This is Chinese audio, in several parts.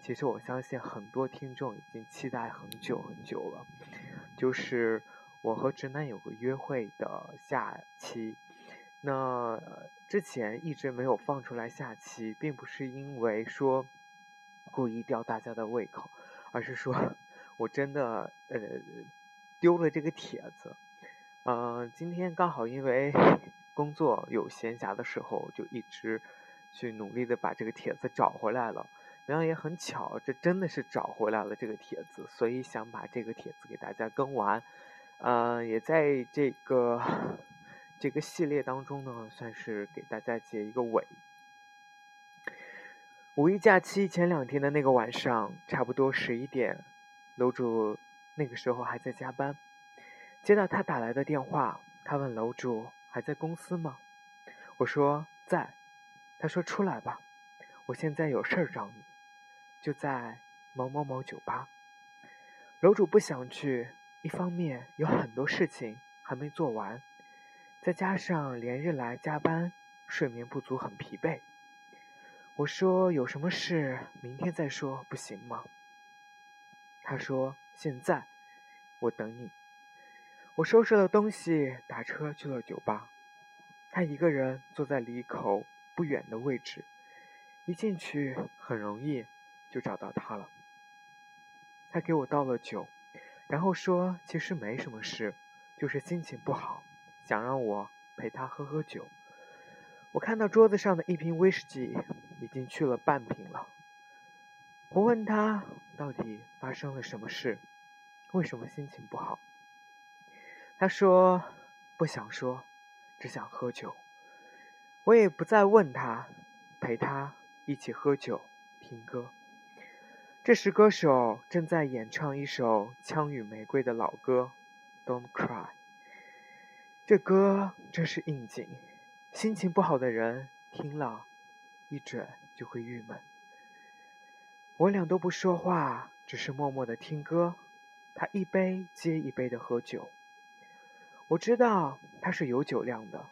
其实我相信很多听众已经期待很久很久了，就是我和直男有个约会的下期。那之前一直没有放出来下期，并不是因为说故意吊大家的胃口，而是说 我真的呃丢了这个帖子。嗯，今天刚好因为 工作有闲暇的时候，就一直去努力的把这个帖子找回来了。然后也很巧，这真的是找回来了这个帖子，所以想把这个帖子给大家更完，呃，也在这个这个系列当中呢，算是给大家结一个尾。五一假期前两天的那个晚上，差不多十一点，楼主那个时候还在加班，接到他打来的电话，他问楼主还在公司吗？我说在，他说出来吧，我现在有事儿找你。就在某某某酒吧，楼主不想去，一方面有很多事情还没做完，再加上连日来加班，睡眠不足，很疲惫。我说有什么事明天再说，不行吗？他说现在，我等你。我收拾了东西，打车去了酒吧。他一个人坐在离口不远的位置，一进去很容易。就找到他了。他给我倒了酒，然后说：“其实没什么事，就是心情不好，想让我陪他喝喝酒。”我看到桌子上的一瓶威士忌已经去了半瓶了。我问他到底发生了什么事，为什么心情不好？他说：“不想说，只想喝酒。”我也不再问他，陪他一起喝酒听歌。这时，歌手正在演唱一首《枪与玫瑰》的老歌，《Don't Cry》。这歌真是应景，心情不好的人听了，一准就会郁闷。我俩都不说话，只是默默的听歌。他一杯接一杯的喝酒。我知道他是有酒量的，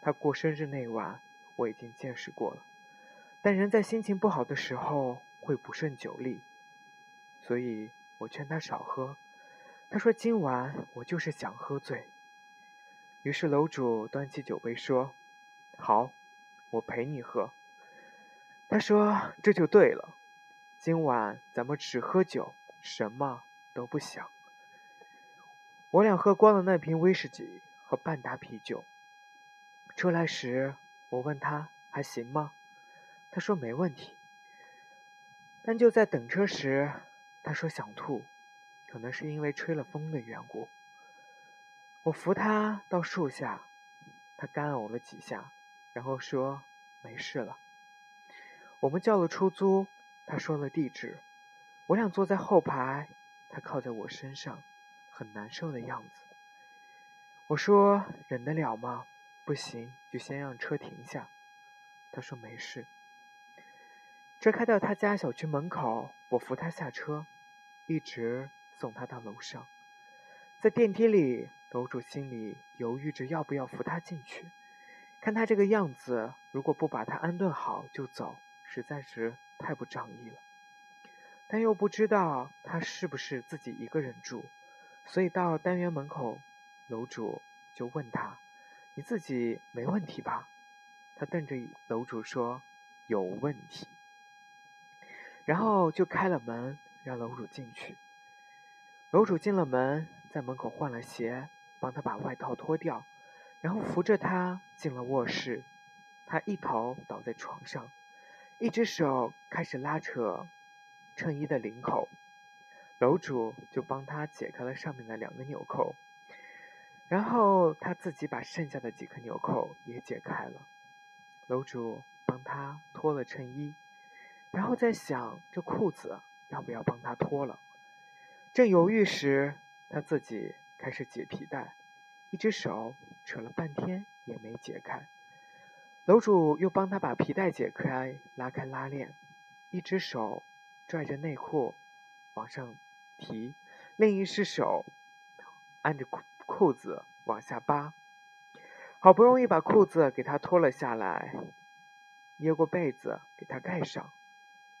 他过生日那晚我已经见识过了。但人在心情不好的时候会不胜酒力。所以我劝他少喝，他说今晚我就是想喝醉。于是楼主端起酒杯说：“好，我陪你喝。”他说这就对了，今晚咱们只喝酒，什么都不想。我俩喝光了那瓶威士忌和半打啤酒。出来时我问他还行吗？他说没问题。但就在等车时。他说想吐，可能是因为吹了风的缘故。我扶他到树下，他干呕了几下，然后说没事了。我们叫了出租，他说了地址。我俩坐在后排，他靠在我身上，很难受的样子。我说忍得了吗？不行，就先让车停下。他说没事。车开到他家小区门口，我扶他下车。一直送他到楼上，在电梯里，楼主心里犹豫着要不要扶他进去。看他这个样子，如果不把他安顿好就走，实在是太不仗义了。但又不知道他是不是自己一个人住，所以到单元门口，楼主就问他：“你自己没问题吧？”他瞪着楼主说：“有问题。”然后就开了门。让楼主进去。楼主进了门，在门口换了鞋，帮他把外套脱掉，然后扶着他进了卧室。他一头倒在床上，一只手开始拉扯衬衣的领口，楼主就帮他解开了上面的两个纽扣，然后他自己把剩下的几颗纽扣也解开了。楼主帮他脱了衬衣，然后再想这裤子。要不要帮他脱了？正犹豫时，他自己开始解皮带，一只手扯了半天也没解开。楼主又帮他把皮带解开，拉开拉链，一只手拽着内裤往上提，另一只手按着裤裤子往下扒，好不容易把裤子给他脱了下来，掖过被子给他盖上。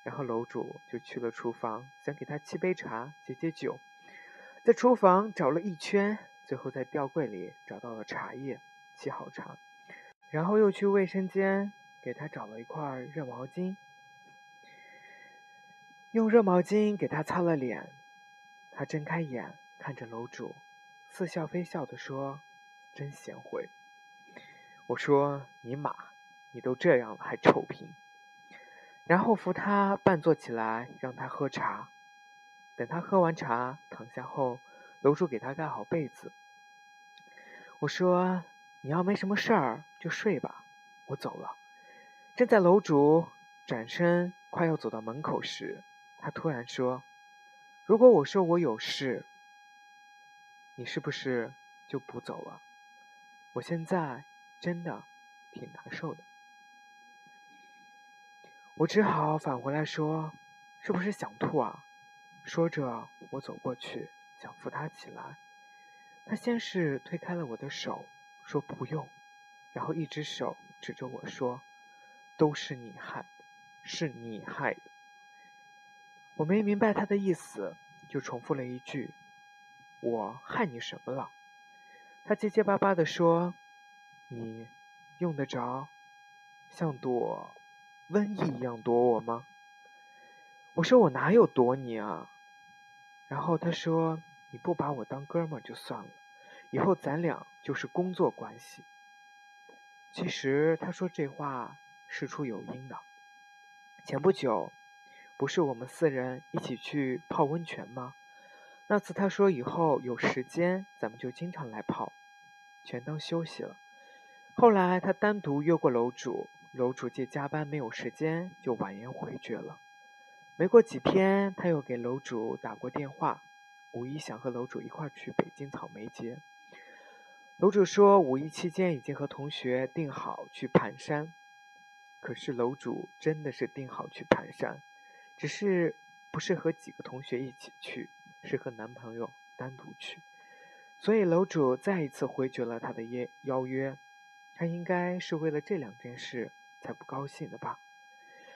然后楼主就去了厨房，想给他沏杯茶解解酒，在厨房找了一圈，最后在吊柜里找到了茶叶，沏好茶，然后又去卫生间给他找了一块热毛巾，用热毛巾给他擦了脸。他睁开眼看着楼主，似笑非笑地说：“真贤惠。”我说：“尼玛，你都这样了还臭贫。”然后扶他半坐起来，让他喝茶。等他喝完茶，躺下后，楼主给他盖好被子。我说：“你要没什么事儿，就睡吧，我走了。”正在楼主转身快要走到门口时，他突然说：“如果我说我有事，你是不是就不走了？我现在真的挺难受的。”我只好返回来说：“是不是想吐啊？”说着，我走过去想扶他起来。他先是推开了我的手，说：“不用。”然后一只手指着我说：“都是你害的，是你害的。”我没明白他的意思，就重复了一句：“我害你什么了？”他结结巴巴地说：“你用得着像朵……”瘟疫一样躲我吗？我说我哪有躲你啊？然后他说你不把我当哥们儿就算了，以后咱俩就是工作关系。其实他说这话事出有因的。前不久，不是我们四人一起去泡温泉吗？那次他说以后有时间咱们就经常来泡，全当休息了。后来他单独约过楼主。楼主借加班没有时间，就婉言回绝了。没过几天，他又给楼主打过电话，五一想和楼主一块去北京草莓节。楼主说五一期间已经和同学定好去盘山，可是楼主真的是定好去盘山，只是不是和几个同学一起去，是和男朋友单独去，所以楼主再一次回绝了他的约邀约。他应该是为了这两件事。才不高兴的吧？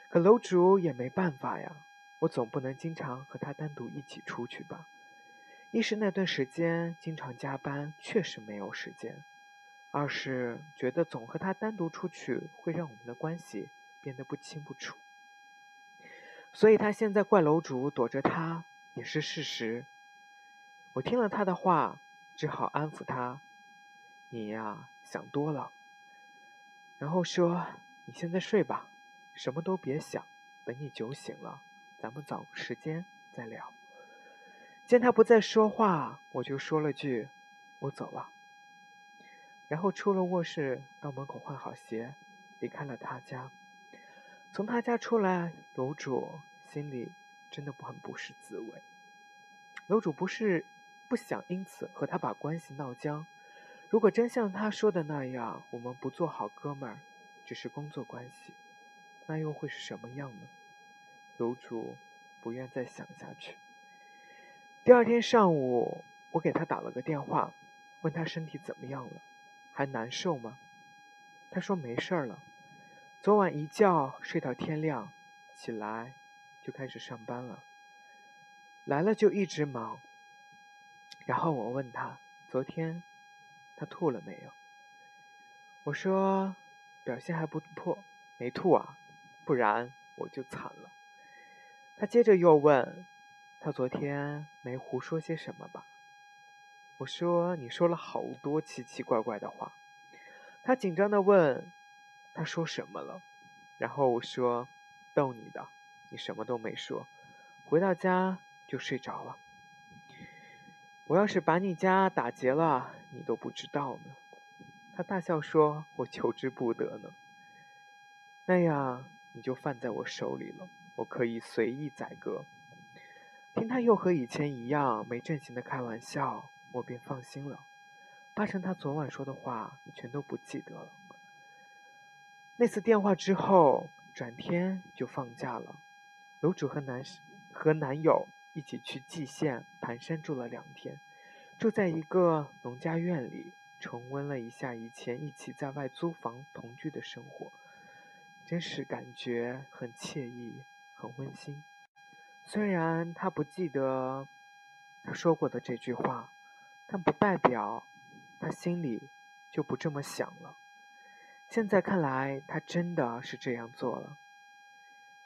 可楼主也没办法呀，我总不能经常和他单独一起出去吧？一是那段时间经常加班，确实没有时间；二是觉得总和他单独出去会让我们的关系变得不清不楚。所以他现在怪楼主躲着他也是事实。我听了他的话，只好安抚他：“你呀，想多了。”然后说。你现在睡吧，什么都别想。等你酒醒了，咱们找个时间再聊。见他不再说话，我就说了句：“我走了。”然后出了卧室，到门口换好鞋，离开了他家。从他家出来，楼主心里真的很不是滋味。楼主不是不想因此和他把关系闹僵。如果真像他说的那样，我们不做好哥们儿。只是工作关系，那又会是什么样呢？楼主不愿再想下去。第二天上午，我给他打了个电话，问他身体怎么样了，还难受吗？他说没事儿了。昨晚一觉睡到天亮，起来就开始上班了。来了就一直忙。然后我问他，昨天他吐了没有？我说。表现还不错，没吐啊，不然我就惨了。他接着又问：“他昨天没胡说些什么吧？”我说：“你说了好多奇奇怪怪的话。”他紧张的问：“他说什么了？”然后我说：“逗你的，你什么都没说。”回到家就睡着了。我要是把你家打劫了，你都不知道呢。他大笑说：“我求之不得呢。那样你就犯在我手里了，我可以随意宰割。”听他又和以前一样没正形的开玩笑，我便放心了。八成他昨晚说的话全都不记得了。那次电话之后，转天就放假了。楼主和男和男友一起去蓟县盘山住了两天，住在一个农家院里，重温了一下以前一起在外租房同居的生活，真是感觉很惬意，很温馨。虽然他不记得他说过的这句话，但不代表他心里就不这么想了。现在看来，他真的是这样做了。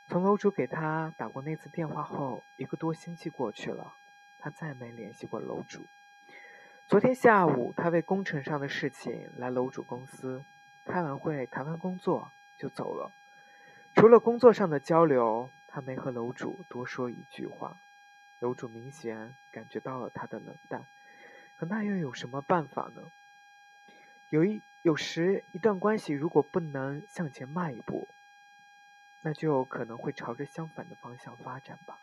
从楼主给他打过那次电话后，一个多星期过去了，他再没联系过楼主。昨天下午，他为工程上的事情来楼主公司，开完会谈完工作就走了。除了工作上的交流，他没和楼主多说一句话。楼主明显感觉到了他的冷淡，可那又有什么办法呢？有一有时，一段关系如果不能向前迈一步，那就可能会朝着相反的方向发展吧。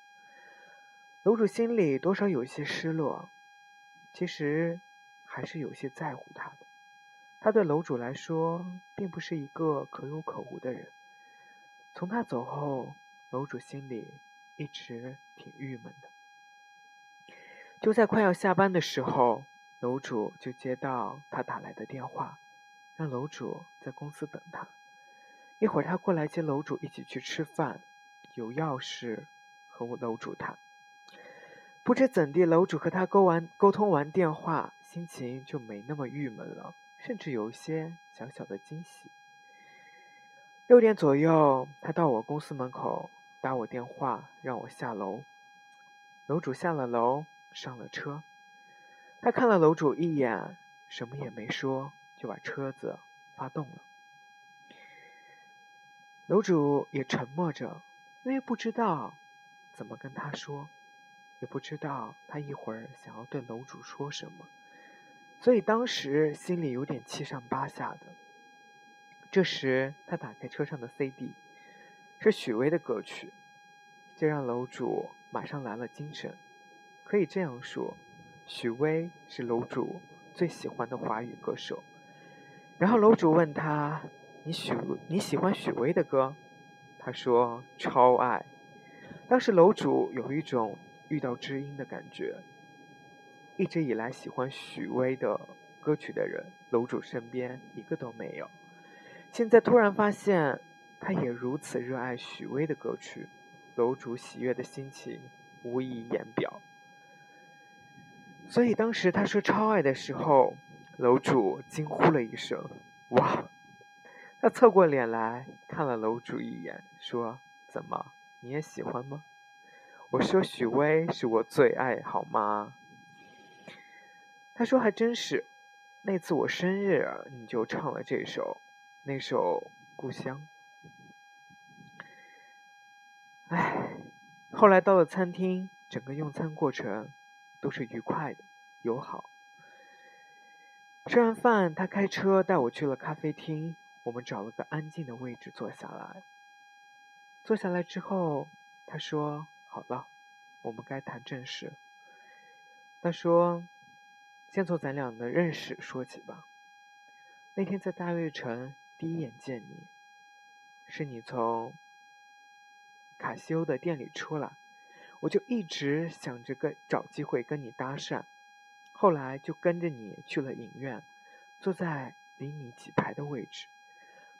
楼主心里多少有一些失落，其实还是有些在乎他的。他对楼主来说，并不是一个可有可无的人。从他走后，楼主心里一直挺郁闷的。就在快要下班的时候，楼主就接到他打来的电话，让楼主在公司等他。一会儿他过来接楼主一起去吃饭，有要事和我楼主谈。不知怎地，楼主和他沟完沟通完电话，心情就没那么郁闷了，甚至有一些小小的惊喜。六点左右，他到我公司门口打我电话，让我下楼。楼主下了楼，上了车。他看了楼主一眼，什么也没说，就把车子发动了。楼主也沉默着，因为不知道怎么跟他说，也不知道他一会儿想要对楼主说什么，所以当时心里有点七上八下的。这时，他打开车上的 CD，是许巍的歌曲，这让楼主马上来了精神。可以这样说，许巍是楼主最喜欢的华语歌手。然后楼主问他。你许你喜欢许巍的歌？他说超爱。当时楼主有一种遇到知音的感觉。一直以来喜欢许巍的歌曲的人，楼主身边一个都没有。现在突然发现他也如此热爱许巍的歌曲，楼主喜悦的心情无以言表。所以当时他说超爱的时候，楼主惊呼了一声：“哇！”他侧过脸来看了楼主一眼，说：“怎么，你也喜欢吗？”我说：“许巍是我最爱，好吗？”他说：“还真是，那次我生日你就唱了这首，那首《故乡》。”哎，后来到了餐厅，整个用餐过程都是愉快的、友好。吃完饭，他开车带我去了咖啡厅。我们找了个安静的位置坐下来。坐下来之后，他说：“好了，我们该谈正事。”他说：“先从咱俩的认识说起吧。那天在大悦城第一眼见你，是你从卡西欧的店里出来，我就一直想着跟找机会跟你搭讪，后来就跟着你去了影院，坐在离你几排的位置。”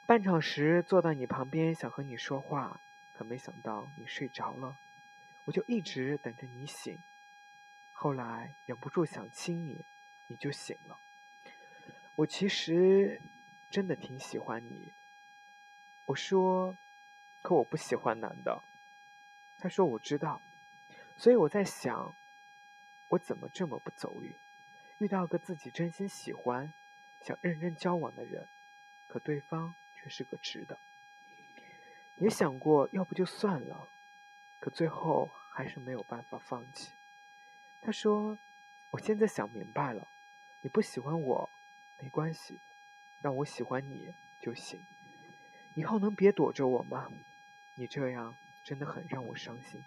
半场时坐到你旁边想和你说话，可没想到你睡着了，我就一直等着你醒。后来忍不住想亲你，你就醒了。我其实真的挺喜欢你。我说，可我不喜欢男的。他说我知道，所以我在想，我怎么这么不走运，遇到个自己真心喜欢、想认真交往的人，可对方。却是个直的，也想过要不就算了，可最后还是没有办法放弃。他说：“我现在想明白了，你不喜欢我没关系，让我喜欢你就行。以后能别躲着我吗？你这样真的很让我伤心。”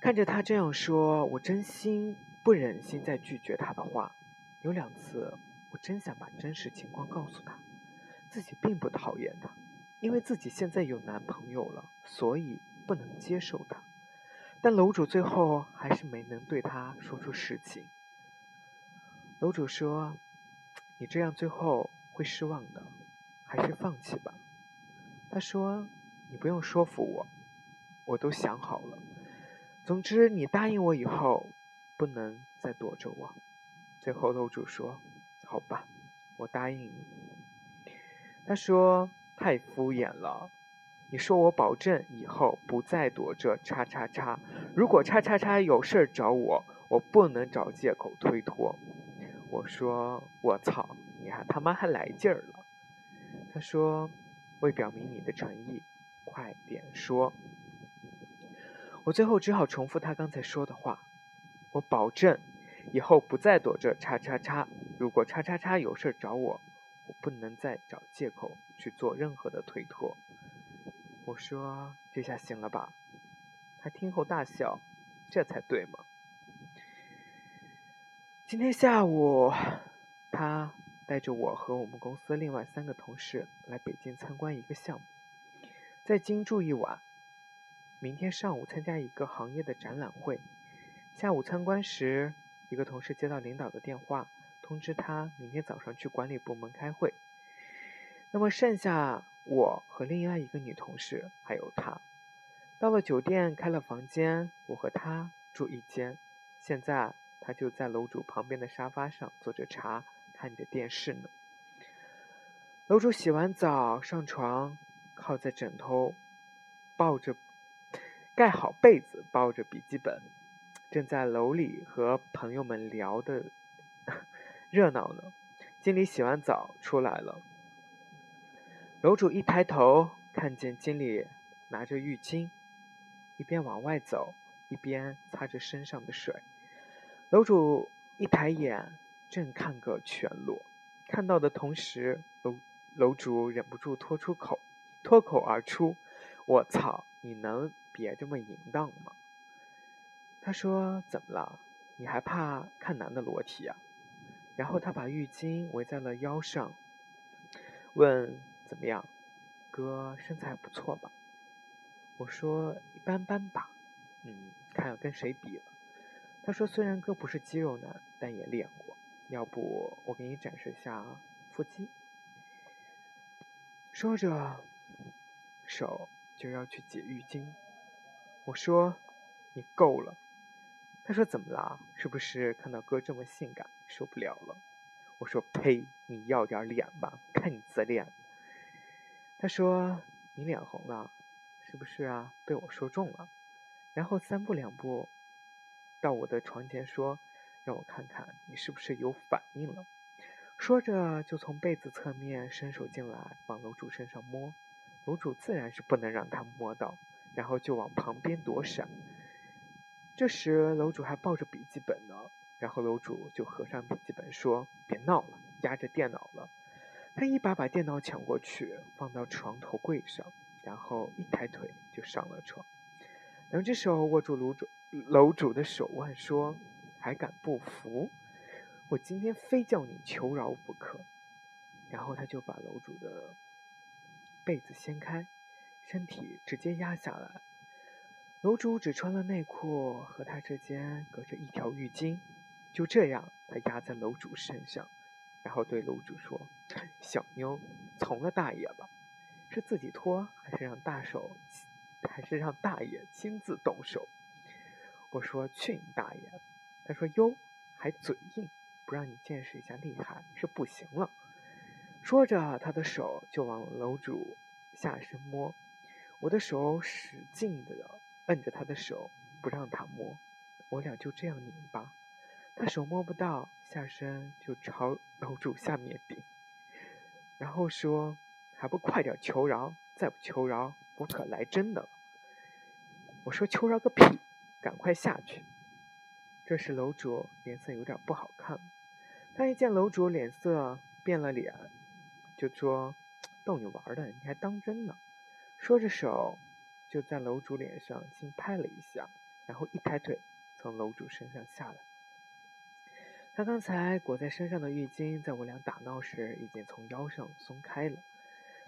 看着他这样说，我真心不忍心再拒绝他的话。有两次，我真想把真实情况告诉他，自己并不讨厌他，因为自己现在有男朋友了，所以不能接受他。但楼主最后还是没能对他说出实情。楼主说：“你这样最后会失望的，还是放弃吧。”他说：“你不用说服我，我都想好了。”总之，你答应我以后，不能再躲着我。最后，楼主说：“好吧，我答应你。”他说：“太敷衍了。”你说我保证以后不再躲着叉叉叉。如果叉叉叉有事儿找我，我不能找借口推脱。我说：“我操，你还他妈还来劲儿了。”他说：“为表明你的诚意，快点说。”我最后只好重复他刚才说的话：“我保证，以后不再躲着叉叉叉。如果叉叉叉有事儿找我，我不能再找借口去做任何的推脱。”我说：“这下行了吧？”他听后大笑：“这才对嘛！”今天下午，他带着我和我们公司另外三个同事来北京参观一个项目，在京住一晚。明天上午参加一个行业的展览会，下午参观时，一个同事接到领导的电话，通知他明天早上去管理部门开会。那么剩下我和另外一个女同事还有他，到了酒店开了房间，我和他住一间。现在他就在楼主旁边的沙发上坐着茶，看着电视呢。楼主洗完澡上床，靠在枕头，抱着。盖好被子，抱着笔记本，正在楼里和朋友们聊的热闹呢。经理洗完澡出来了，楼主一抬头，看见经理拿着浴巾，一边往外走，一边擦着身上的水。楼主一抬眼，正看个全裸，看到的同时，楼楼主忍不住脱出口，脱口而出：“我操，你能？”别这么淫荡吗！他说：“怎么了？你还怕看男的裸体啊？”然后他把浴巾围在了腰上，问：“怎么样，哥身材不错吧？”我说：“一般般吧。”嗯，看要跟谁比了。他说：“虽然哥不是肌肉男，但也练过。要不我给你展示一下腹肌？”说着，手就要去解浴巾。我说：“你够了。”他说：“怎么啦？是不是看到哥这么性感受不了了？”我说：“呸！你要点脸吧，看你自恋。”他说：“你脸红了，是不是啊？被我说中了。”然后三步两步到我的床前说：“让我看看你是不是有反应了。”说着就从被子侧面伸手进来往楼主身上摸，楼主自然是不能让他摸到。然后就往旁边躲闪。这时楼主还抱着笔记本呢，然后楼主就合上笔记本说：“别闹了，压着电脑了。”他一把把电脑抢过去，放到床头柜上，然后一抬腿就上了床，两只手握住楼主楼主的手腕，说：“还敢不服？我今天非叫你求饶不可。”然后他就把楼主的被子掀开。身体直接压下来，楼主只穿了内裤，和他之间隔着一条浴巾。就这样，他压在楼主身上，然后对楼主说：“小妞，从了大爷吧，是自己脱还是让大手，还是让大爷亲自动手？”我说：“去你大爷！”他说：“哟，还嘴硬，不让你见识一下厉害是不行了。”说着，他的手就往楼主下身摸。我的手使劲的摁着他的手，不让他摸。我俩就这样拧巴，他手摸不到，下身就朝楼主下面顶，然后说：“还不快点求饶！再不求饶，我可来真的了。”我说：“求饶个屁！赶快下去！”这时楼主脸色有点不好看，他一见楼主脸色变了脸，就说：“ 逗你玩的，你还当真呢？”说着，手就在楼主脸上轻拍了一下，然后一抬腿从楼主身上下来。他刚才裹在身上的浴巾，在我俩打闹时已经从腰上松开了，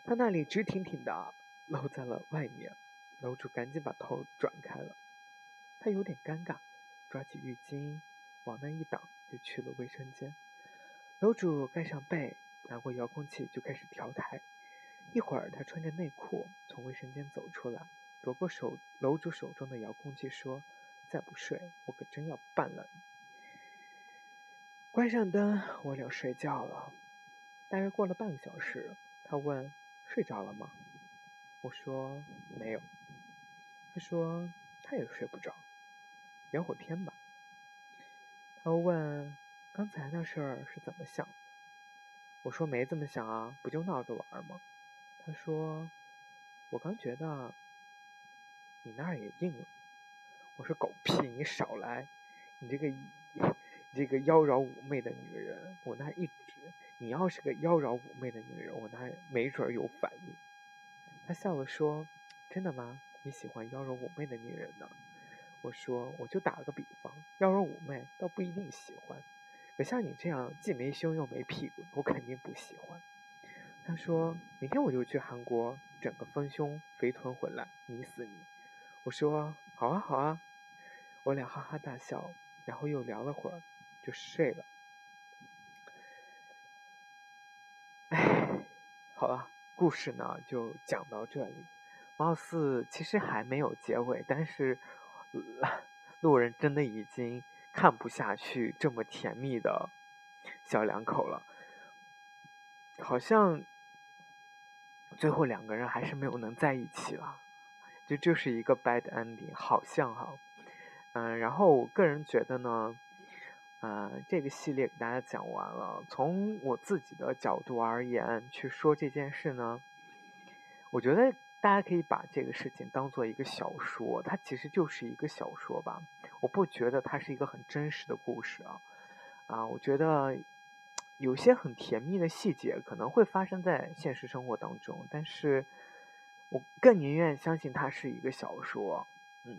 他那里直挺挺的露在了外面。楼主赶紧把头转开了，他有点尴尬，抓起浴巾往那一挡，就去了卫生间。楼主盖上被，拿过遥控器就开始调台。一会儿，他穿着内裤从卫生间走出来，夺过手楼主手中的遥控器，说：“再不睡，我可真要办了你。”关上灯，我俩睡觉了。大约过了半个小时，他问：“睡着了吗？”我说：“没有。”他说：“他也睡不着，聊会儿天吧。”他问：“刚才那事儿是怎么想的？”我说：“没怎么想啊，不就闹着玩吗？”他说：“我刚觉得你那儿也硬了。”我说：“狗屁！你少来！你这个……” 这个妖娆妩媚的女人，我那一直，你要是个妖娆妩媚的女人，我那没准有反应。他笑了说：“真的吗？你喜欢妖娆妩媚的女人呢？”我说：“我就打了个比方，妖娆妩媚倒不一定喜欢，可像你这样既没胸又没屁股，我肯定不喜欢。”他说：“明天我就去韩国整个丰胸肥臀回来，迷死你。”我说：“好啊，好啊。”我俩哈哈大笑，然后又聊了会儿。就睡了。哎，好了，故事呢就讲到这里。貌似其实还没有结尾，但是 路人真的已经看不下去这么甜蜜的小两口了。好像最后两个人还是没有能在一起了，就就是一个 bad ending，好像哈。嗯，然后我个人觉得呢。嗯，这个系列给大家讲完了。从我自己的角度而言去说这件事呢，我觉得大家可以把这个事情当做一个小说，它其实就是一个小说吧。我不觉得它是一个很真实的故事啊。啊，我觉得有些很甜蜜的细节可能会发生在现实生活当中，但是我更宁愿相信它是一个小说。嗯，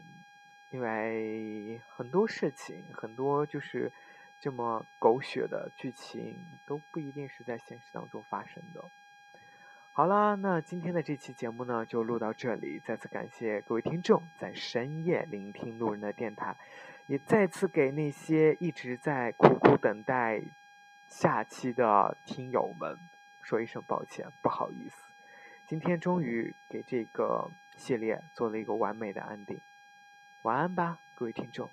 因为很多事情，很多就是。这么狗血的剧情都不一定是在现实当中发生的。好啦，那今天的这期节目呢就录到这里。再次感谢各位听众在深夜聆听路人的电台，也再次给那些一直在苦苦等待下期的听友们说一声抱歉，不好意思。今天终于给这个系列做了一个完美的安定。晚安吧，各位听众。